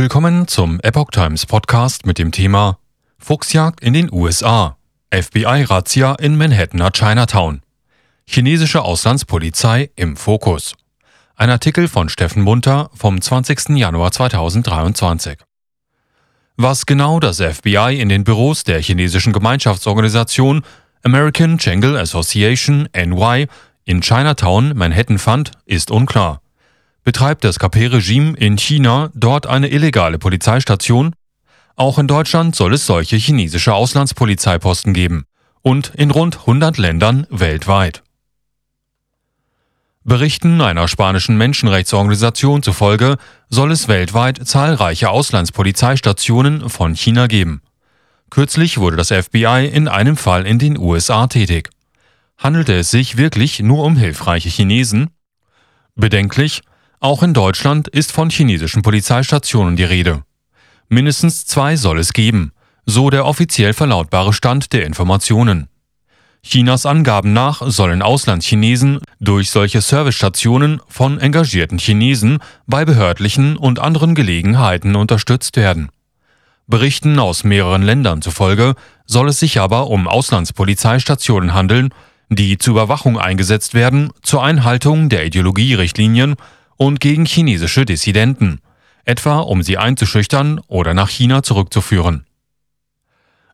Willkommen zum Epoch Times Podcast mit dem Thema Fuchsjagd in den USA. FBI-Razzia in Manhattaner Chinatown. Chinesische Auslandspolizei im Fokus. Ein Artikel von Steffen Munter vom 20. Januar 2023. Was genau das FBI in den Büros der chinesischen Gemeinschaftsorganisation American Jungle Association NY in Chinatown, Manhattan fand, ist unklar. Betreibt das KP-Regime in China dort eine illegale Polizeistation? Auch in Deutschland soll es solche chinesische Auslandspolizeiposten geben und in rund 100 Ländern weltweit. Berichten einer spanischen Menschenrechtsorganisation zufolge soll es weltweit zahlreiche Auslandspolizeistationen von China geben. Kürzlich wurde das FBI in einem Fall in den USA tätig. Handelte es sich wirklich nur um hilfreiche Chinesen? Bedenklich, auch in Deutschland ist von chinesischen Polizeistationen die Rede. Mindestens zwei soll es geben, so der offiziell verlautbare Stand der Informationen. Chinas Angaben nach sollen Auslandschinesen durch solche Servicestationen von engagierten Chinesen bei behördlichen und anderen Gelegenheiten unterstützt werden. Berichten aus mehreren Ländern zufolge soll es sich aber um Auslandspolizeistationen handeln, die zur Überwachung eingesetzt werden, zur Einhaltung der Ideologierichtlinien und gegen chinesische Dissidenten, etwa um sie einzuschüchtern oder nach China zurückzuführen.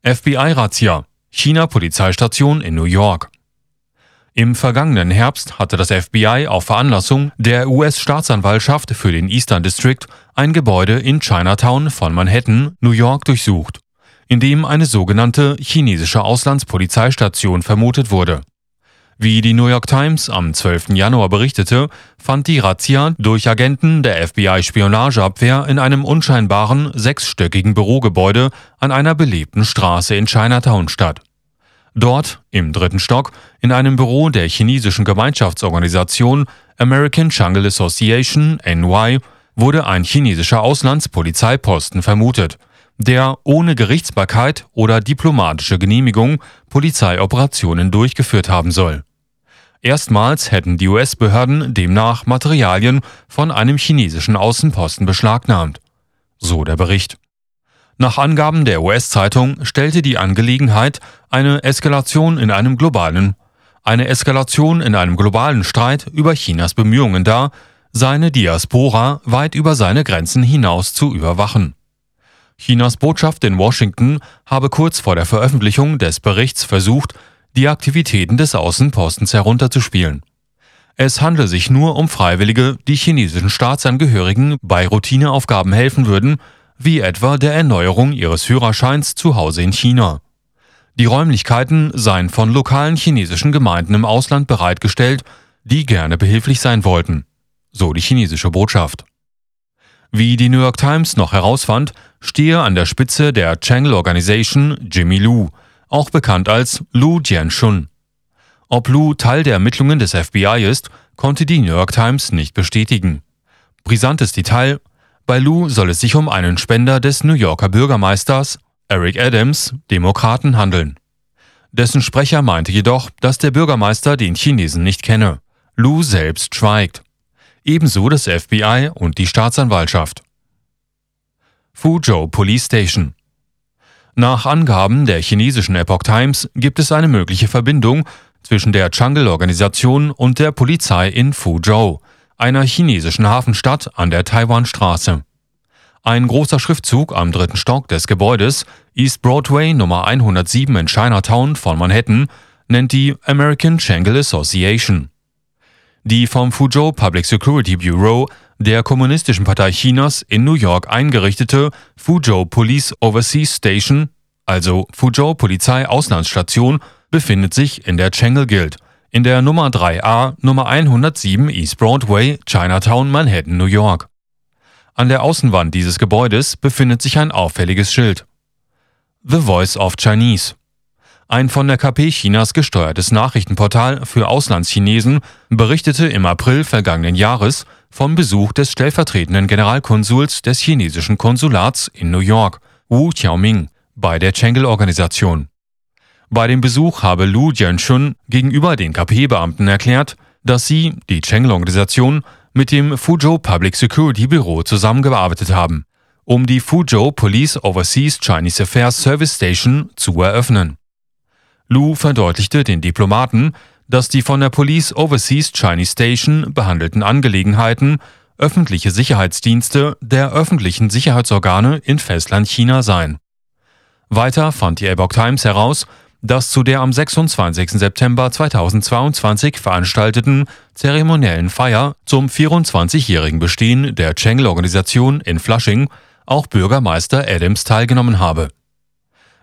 FBI-Razzia, China-Polizeistation in New York. Im vergangenen Herbst hatte das FBI auf Veranlassung der US-Staatsanwaltschaft für den Eastern District ein Gebäude in Chinatown von Manhattan, New York durchsucht, in dem eine sogenannte chinesische Auslandspolizeistation vermutet wurde. Wie die New York Times am 12. Januar berichtete, fand die Razzia durch Agenten der FBI-Spionageabwehr in einem unscheinbaren sechsstöckigen Bürogebäude an einer belebten Straße in Chinatown statt. Dort, im dritten Stock, in einem Büro der chinesischen Gemeinschaftsorganisation American Jungle Association NY, wurde ein chinesischer Auslandspolizeiposten vermutet, der ohne Gerichtsbarkeit oder diplomatische Genehmigung Polizeioperationen durchgeführt haben soll. Erstmals hätten die US-Behörden demnach Materialien von einem chinesischen Außenposten beschlagnahmt. So der Bericht. Nach Angaben der US-Zeitung stellte die Angelegenheit eine Eskalation in einem globalen eine Eskalation in einem globalen Streit über Chinas Bemühungen dar, seine Diaspora weit über seine Grenzen hinaus zu überwachen. Chinas Botschaft in Washington habe kurz vor der Veröffentlichung des Berichts versucht, die Aktivitäten des Außenpostens herunterzuspielen. Es handle sich nur um Freiwillige, die chinesischen Staatsangehörigen bei Routineaufgaben helfen würden, wie etwa der Erneuerung ihres Führerscheins zu Hause in China. Die Räumlichkeiten seien von lokalen chinesischen Gemeinden im Ausland bereitgestellt, die gerne behilflich sein wollten, so die chinesische Botschaft. Wie die New York Times noch herausfand, stehe an der Spitze der Changel Organization Jimmy Lu, auch bekannt als Lu Jianshun. Ob Lu Teil der Ermittlungen des FBI ist, konnte die New York Times nicht bestätigen. Brisantes Detail, bei Lu soll es sich um einen Spender des New Yorker Bürgermeisters Eric Adams, Demokraten, handeln. Dessen Sprecher meinte jedoch, dass der Bürgermeister den Chinesen nicht kenne. Lu selbst schweigt. Ebenso das FBI und die Staatsanwaltschaft. Fuzhou Police Station Nach Angaben der chinesischen Epoch Times gibt es eine mögliche Verbindung zwischen der Chang'e-Organisation und der Polizei in Fuzhou, einer chinesischen Hafenstadt an der Taiwanstraße. Ein großer Schriftzug am dritten Stock des Gebäudes, East Broadway Nummer 107 in Chinatown von Manhattan, nennt die American Chang'e Association. Die vom Fuzhou Public Security Bureau der Kommunistischen Partei Chinas in New York eingerichtete Fuzhou Police Overseas Station, also Fuzhou Polizei Auslandsstation, befindet sich in der Chang'e Guild, in der Nummer 3a Nummer 107 East Broadway, Chinatown, Manhattan, New York. An der Außenwand dieses Gebäudes befindet sich ein auffälliges Schild. The Voice of Chinese. Ein von der KP Chinas gesteuertes Nachrichtenportal für Auslandschinesen berichtete im April vergangenen Jahres vom Besuch des stellvertretenden Generalkonsuls des chinesischen Konsulats in New York, Wu Qiaoming, bei der Chengel-Organisation. Bei dem Besuch habe Lu Jianshun gegenüber den KP-Beamten erklärt, dass sie, die Chengel-Organisation, mit dem Fuzhou Public Security Büro zusammengearbeitet haben um die Fuzhou Police Overseas Chinese Affairs Service Station zu eröffnen. Lu verdeutlichte den Diplomaten, dass die von der Police Overseas Chinese Station behandelten Angelegenheiten öffentliche Sicherheitsdienste der öffentlichen Sicherheitsorgane in Festlandchina seien. Weiter fand die Epoch Times heraus, dass zu der am 26. September 2022 veranstalteten zeremoniellen Feier zum 24-jährigen Bestehen der Chengel-Organisation in Flushing auch Bürgermeister Adams teilgenommen habe.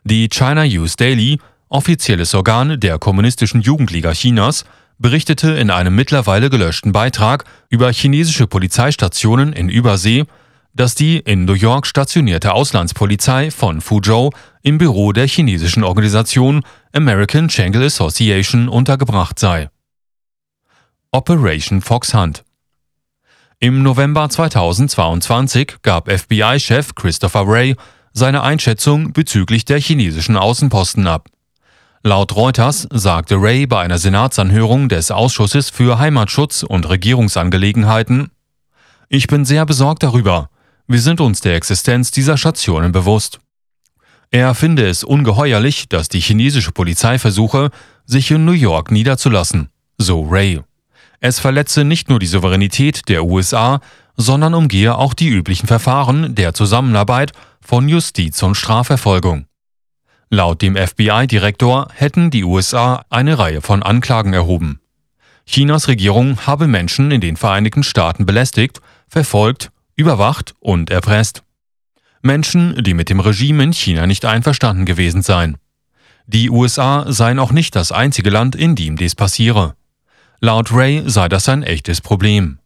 Die China News Daily, offizielles Organ der Kommunistischen Jugendliga Chinas, berichtete in einem mittlerweile gelöschten Beitrag über chinesische Polizeistationen in Übersee, dass die in New York stationierte Auslandspolizei von Fuzhou im Büro der chinesischen Organisation American Changel Association untergebracht sei. Operation Fox Hunt Im November 2022 gab FBI-Chef Christopher Wray seine Einschätzung bezüglich der chinesischen Außenposten ab. Laut Reuters sagte Ray bei einer Senatsanhörung des Ausschusses für Heimatschutz und Regierungsangelegenheiten Ich bin sehr besorgt darüber. Wir sind uns der Existenz dieser Stationen bewusst. Er finde es ungeheuerlich, dass die chinesische Polizei versuche, sich in New York niederzulassen, so Ray. Es verletze nicht nur die Souveränität der USA, sondern umgehe auch die üblichen Verfahren der Zusammenarbeit von Justiz und Strafverfolgung. Laut dem FBI-Direktor hätten die USA eine Reihe von Anklagen erhoben. Chinas Regierung habe Menschen in den Vereinigten Staaten belästigt, verfolgt, überwacht und erpresst. Menschen, die mit dem Regime in China nicht einverstanden gewesen seien. Die USA seien auch nicht das einzige Land, in dem dies passiere. Laut Ray sei das ein echtes Problem.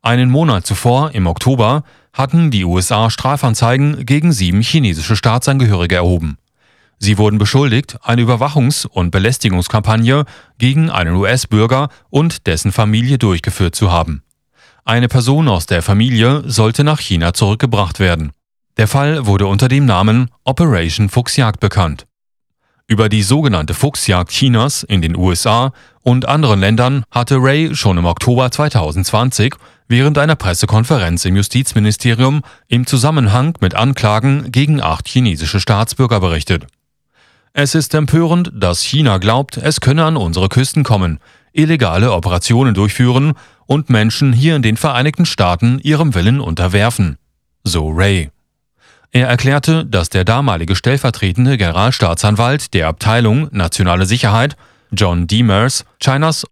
Einen Monat zuvor, im Oktober, hatten die USA Strafanzeigen gegen sieben chinesische Staatsangehörige erhoben. Sie wurden beschuldigt, eine Überwachungs- und Belästigungskampagne gegen einen US-Bürger und dessen Familie durchgeführt zu haben. Eine Person aus der Familie sollte nach China zurückgebracht werden. Der Fall wurde unter dem Namen Operation Fuchsjagd bekannt. Über die sogenannte Fuchsjagd Chinas in den USA und anderen Ländern hatte Ray schon im Oktober 2020 während einer Pressekonferenz im Justizministerium im Zusammenhang mit Anklagen gegen acht chinesische Staatsbürger berichtet. Es ist empörend, dass China glaubt, es könne an unsere Küsten kommen, illegale Operationen durchführen und Menschen hier in den Vereinigten Staaten ihrem Willen unterwerfen. So Ray. Er erklärte, dass der damalige stellvertretende Generalstaatsanwalt der Abteilung Nationale Sicherheit, John Demers, Chinas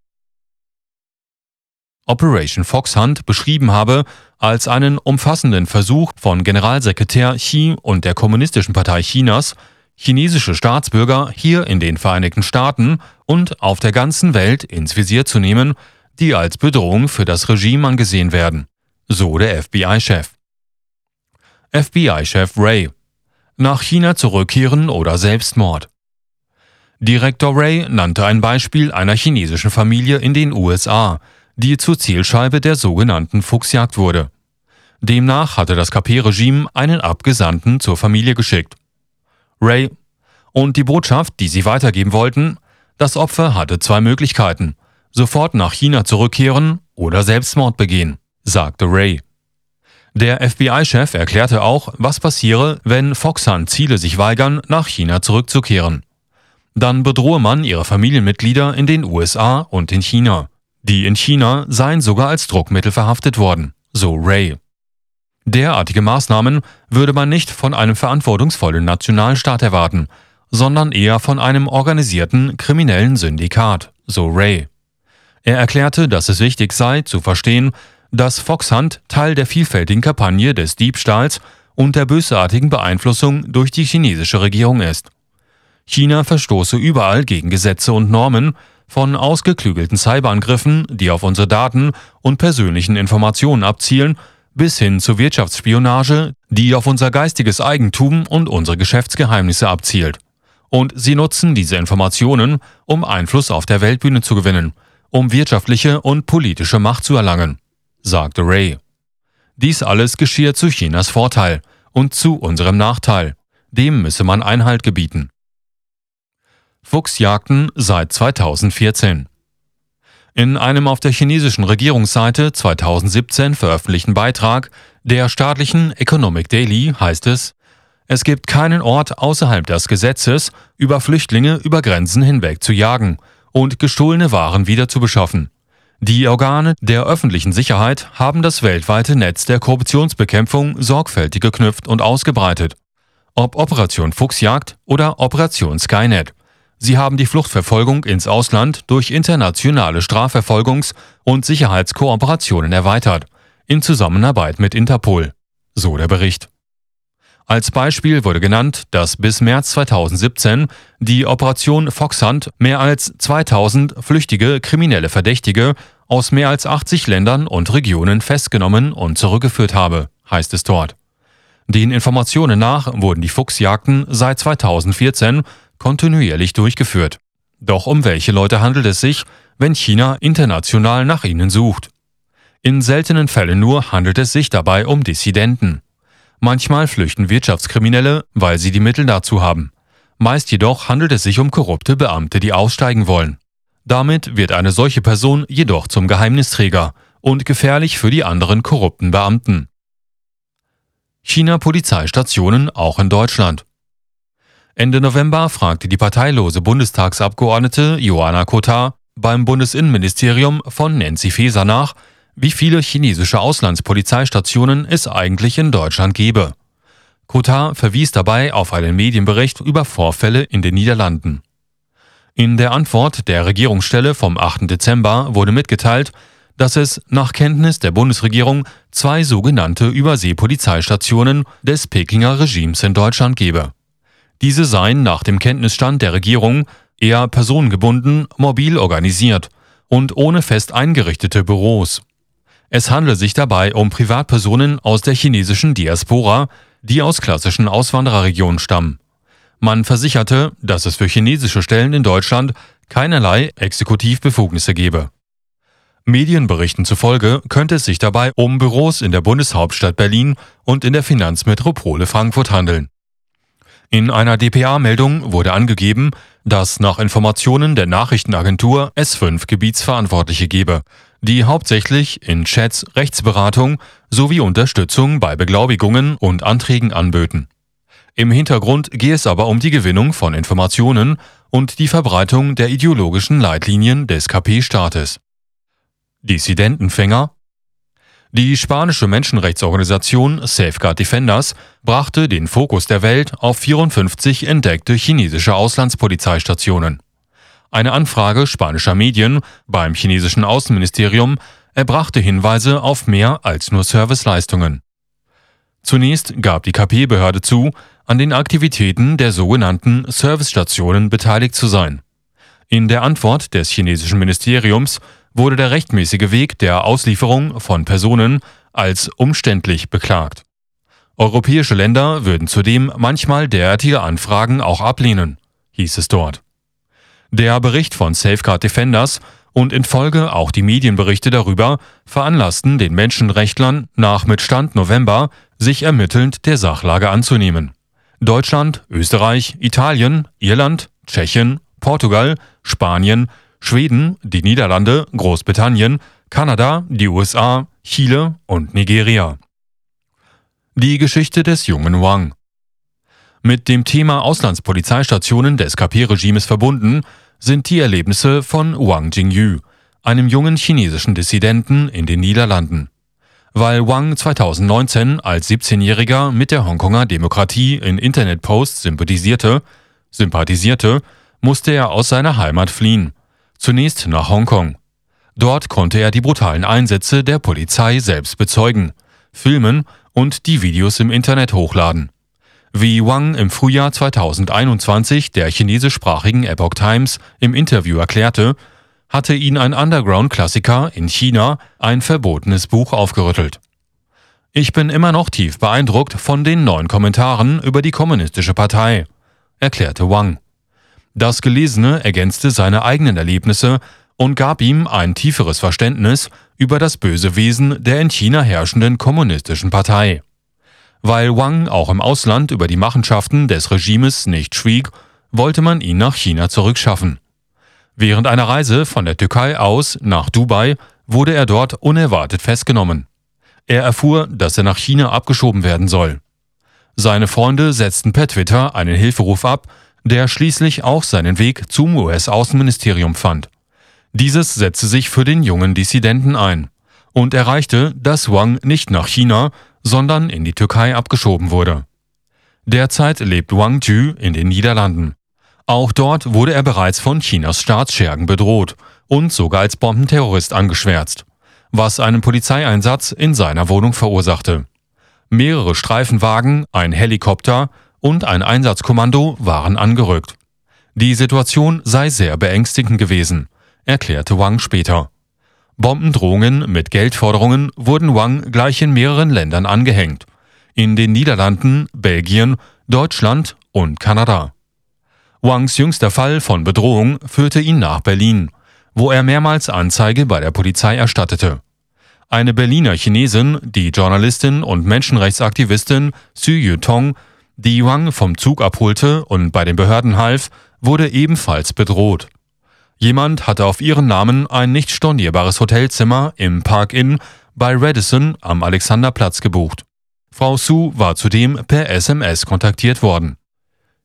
Operation Foxhunt beschrieben habe als einen umfassenden Versuch von Generalsekretär Xi und der Kommunistischen Partei Chinas, chinesische Staatsbürger hier in den Vereinigten Staaten und auf der ganzen Welt ins Visier zu nehmen, die als Bedrohung für das Regime angesehen werden, so der FBI-Chef. FBI-Chef Ray. Nach China zurückkehren oder Selbstmord. Direktor Ray nannte ein Beispiel einer chinesischen Familie in den USA, die zur Zielscheibe der sogenannten Fuchsjagd wurde. Demnach hatte das KP-Regime einen Abgesandten zur Familie geschickt. Ray. Und die Botschaft, die sie weitergeben wollten, das Opfer hatte zwei Möglichkeiten, sofort nach China zurückkehren oder Selbstmord begehen, sagte Ray. Der FBI-Chef erklärte auch, was passiere, wenn Foxhunt Ziele sich weigern, nach China zurückzukehren. Dann bedrohe man ihre Familienmitglieder in den USA und in China. Die in China seien sogar als Druckmittel verhaftet worden, so Ray. Derartige Maßnahmen würde man nicht von einem verantwortungsvollen Nationalstaat erwarten, sondern eher von einem organisierten kriminellen Syndikat, so Ray. Er erklärte, dass es wichtig sei, zu verstehen, dass Foxhunt Teil der vielfältigen Kampagne des Diebstahls und der bösartigen Beeinflussung durch die chinesische Regierung ist. China verstoße überall gegen Gesetze und Normen, von ausgeklügelten Cyberangriffen, die auf unsere Daten und persönlichen Informationen abzielen, bis hin zur Wirtschaftsspionage, die auf unser geistiges Eigentum und unsere Geschäftsgeheimnisse abzielt. Und sie nutzen diese Informationen, um Einfluss auf der Weltbühne zu gewinnen, um wirtschaftliche und politische Macht zu erlangen, sagte Ray. Dies alles geschehe zu Chinas Vorteil und zu unserem Nachteil. Dem müsse man Einhalt gebieten. Fuchsjagden seit 2014 in einem auf der chinesischen Regierungsseite 2017 veröffentlichten Beitrag Der staatlichen Economic Daily heißt es, es gibt keinen Ort außerhalb des Gesetzes, über Flüchtlinge über Grenzen hinweg zu jagen und gestohlene Waren wieder zu beschaffen. Die Organe der öffentlichen Sicherheit haben das weltweite Netz der Korruptionsbekämpfung sorgfältig geknüpft und ausgebreitet. Ob Operation Fuchsjagd oder Operation Skynet. Sie haben die Fluchtverfolgung ins Ausland durch internationale Strafverfolgungs- und Sicherheitskooperationen erweitert, in Zusammenarbeit mit Interpol. So der Bericht. Als Beispiel wurde genannt, dass bis März 2017 die Operation Foxhunt mehr als 2000 flüchtige kriminelle Verdächtige aus mehr als 80 Ländern und Regionen festgenommen und zurückgeführt habe, heißt es dort. Den Informationen nach wurden die Fuchsjagden seit 2014 kontinuierlich durchgeführt. Doch um welche Leute handelt es sich, wenn China international nach ihnen sucht? In seltenen Fällen nur handelt es sich dabei um Dissidenten. Manchmal flüchten Wirtschaftskriminelle, weil sie die Mittel dazu haben. Meist jedoch handelt es sich um korrupte Beamte, die aussteigen wollen. Damit wird eine solche Person jedoch zum Geheimnisträger und gefährlich für die anderen korrupten Beamten. China-Polizeistationen auch in Deutschland. Ende November fragte die parteilose Bundestagsabgeordnete Joanna Kotar beim Bundesinnenministerium von Nancy Faeser nach, wie viele chinesische Auslandspolizeistationen es eigentlich in Deutschland gebe. Kotar verwies dabei auf einen Medienbericht über Vorfälle in den Niederlanden. In der Antwort der Regierungsstelle vom 8. Dezember wurde mitgeteilt, dass es nach Kenntnis der Bundesregierung zwei sogenannte Überseepolizeistationen des Pekinger Regimes in Deutschland gebe. Diese seien nach dem Kenntnisstand der Regierung eher personengebunden, mobil organisiert und ohne fest eingerichtete Büros. Es handle sich dabei um Privatpersonen aus der chinesischen Diaspora, die aus klassischen Auswandererregionen stammen. Man versicherte, dass es für chinesische Stellen in Deutschland keinerlei Exekutivbefugnisse gebe. Medienberichten zufolge könnte es sich dabei um Büros in der Bundeshauptstadt Berlin und in der Finanzmetropole Frankfurt handeln. In einer dpa-Meldung wurde angegeben, dass nach Informationen der Nachrichtenagentur es fünf Gebietsverantwortliche gebe, die hauptsächlich in Chats Rechtsberatung sowie Unterstützung bei Beglaubigungen und Anträgen anböten. Im Hintergrund gehe es aber um die Gewinnung von Informationen und die Verbreitung der ideologischen Leitlinien des KP-Staates. Dissidentenfänger Die spanische Menschenrechtsorganisation Safeguard Defenders brachte den Fokus der Welt auf 54 entdeckte chinesische Auslandspolizeistationen. Eine Anfrage spanischer Medien beim chinesischen Außenministerium erbrachte Hinweise auf mehr als nur Serviceleistungen. Zunächst gab die KP-Behörde zu, an den Aktivitäten der sogenannten Servicestationen beteiligt zu sein. In der Antwort des chinesischen Ministeriums wurde der rechtmäßige Weg der Auslieferung von Personen als umständlich beklagt. Europäische Länder würden zudem manchmal derartige Anfragen auch ablehnen, hieß es dort. Der Bericht von Safeguard Defenders und in Folge auch die Medienberichte darüber veranlassten den Menschenrechtlern nach mit Stand November sich ermittelnd der Sachlage anzunehmen. Deutschland, Österreich, Italien, Irland, Tschechien, Portugal, Spanien, Schweden, die Niederlande, Großbritannien, Kanada, die USA, Chile und Nigeria. Die Geschichte des jungen Wang. Mit dem Thema Auslandspolizeistationen des KP-Regimes verbunden sind die Erlebnisse von Wang Jingyu, einem jungen chinesischen Dissidenten in den Niederlanden. Weil Wang 2019 als 17-Jähriger mit der Hongkonger Demokratie in Internetposts sympathisierte, sympathisierte, musste er aus seiner Heimat fliehen. Zunächst nach Hongkong. Dort konnte er die brutalen Einsätze der Polizei selbst bezeugen, filmen und die Videos im Internet hochladen. Wie Wang im Frühjahr 2021 der chinesischsprachigen Epoch Times im Interview erklärte, hatte ihn ein Underground-Klassiker in China ein verbotenes Buch aufgerüttelt. Ich bin immer noch tief beeindruckt von den neuen Kommentaren über die Kommunistische Partei, erklärte Wang. Das Gelesene ergänzte seine eigenen Erlebnisse und gab ihm ein tieferes Verständnis über das böse Wesen der in China herrschenden kommunistischen Partei. Weil Wang auch im Ausland über die Machenschaften des Regimes nicht schwieg, wollte man ihn nach China zurückschaffen. Während einer Reise von der Türkei aus nach Dubai wurde er dort unerwartet festgenommen. Er erfuhr, dass er nach China abgeschoben werden soll. Seine Freunde setzten per Twitter einen Hilferuf ab, der schließlich auch seinen Weg zum US-Außenministerium fand. Dieses setzte sich für den jungen Dissidenten ein und erreichte, dass Wang nicht nach China, sondern in die Türkei abgeschoben wurde. Derzeit lebt Wang Ju in den Niederlanden. Auch dort wurde er bereits von Chinas Staatsschergen bedroht und sogar als Bombenterrorist angeschwärzt, was einen Polizeieinsatz in seiner Wohnung verursachte. Mehrere Streifenwagen, ein Helikopter und ein Einsatzkommando waren angerückt. Die Situation sei sehr beängstigend gewesen, erklärte Wang später. Bombendrohungen mit Geldforderungen wurden Wang gleich in mehreren Ländern angehängt. In den Niederlanden, Belgien, Deutschland und Kanada. Wangs jüngster Fall von Bedrohung führte ihn nach Berlin, wo er mehrmals Anzeige bei der Polizei erstattete. Eine Berliner Chinesin, die Journalistin und Menschenrechtsaktivistin Xu Yutong, die Wang vom Zug abholte und bei den Behörden half, wurde ebenfalls bedroht. Jemand hatte auf ihren Namen ein nicht stornierbares Hotelzimmer im Park Inn bei Radisson am Alexanderplatz gebucht. Frau Su war zudem per SMS kontaktiert worden.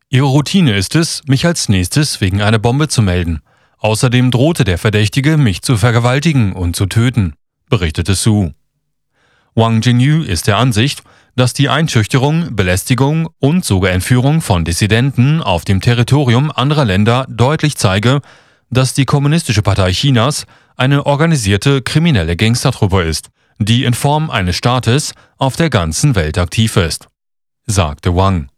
Ihre Routine ist es, mich als nächstes wegen einer Bombe zu melden. Außerdem drohte der Verdächtige, mich zu vergewaltigen und zu töten, berichtete Su. Wang Jinyu ist der Ansicht, dass die Einschüchterung, Belästigung und sogar Entführung von Dissidenten auf dem Territorium anderer Länder deutlich zeige, dass die Kommunistische Partei Chinas eine organisierte kriminelle Gangstertruppe ist, die in Form eines Staates auf der ganzen Welt aktiv ist, sagte Wang.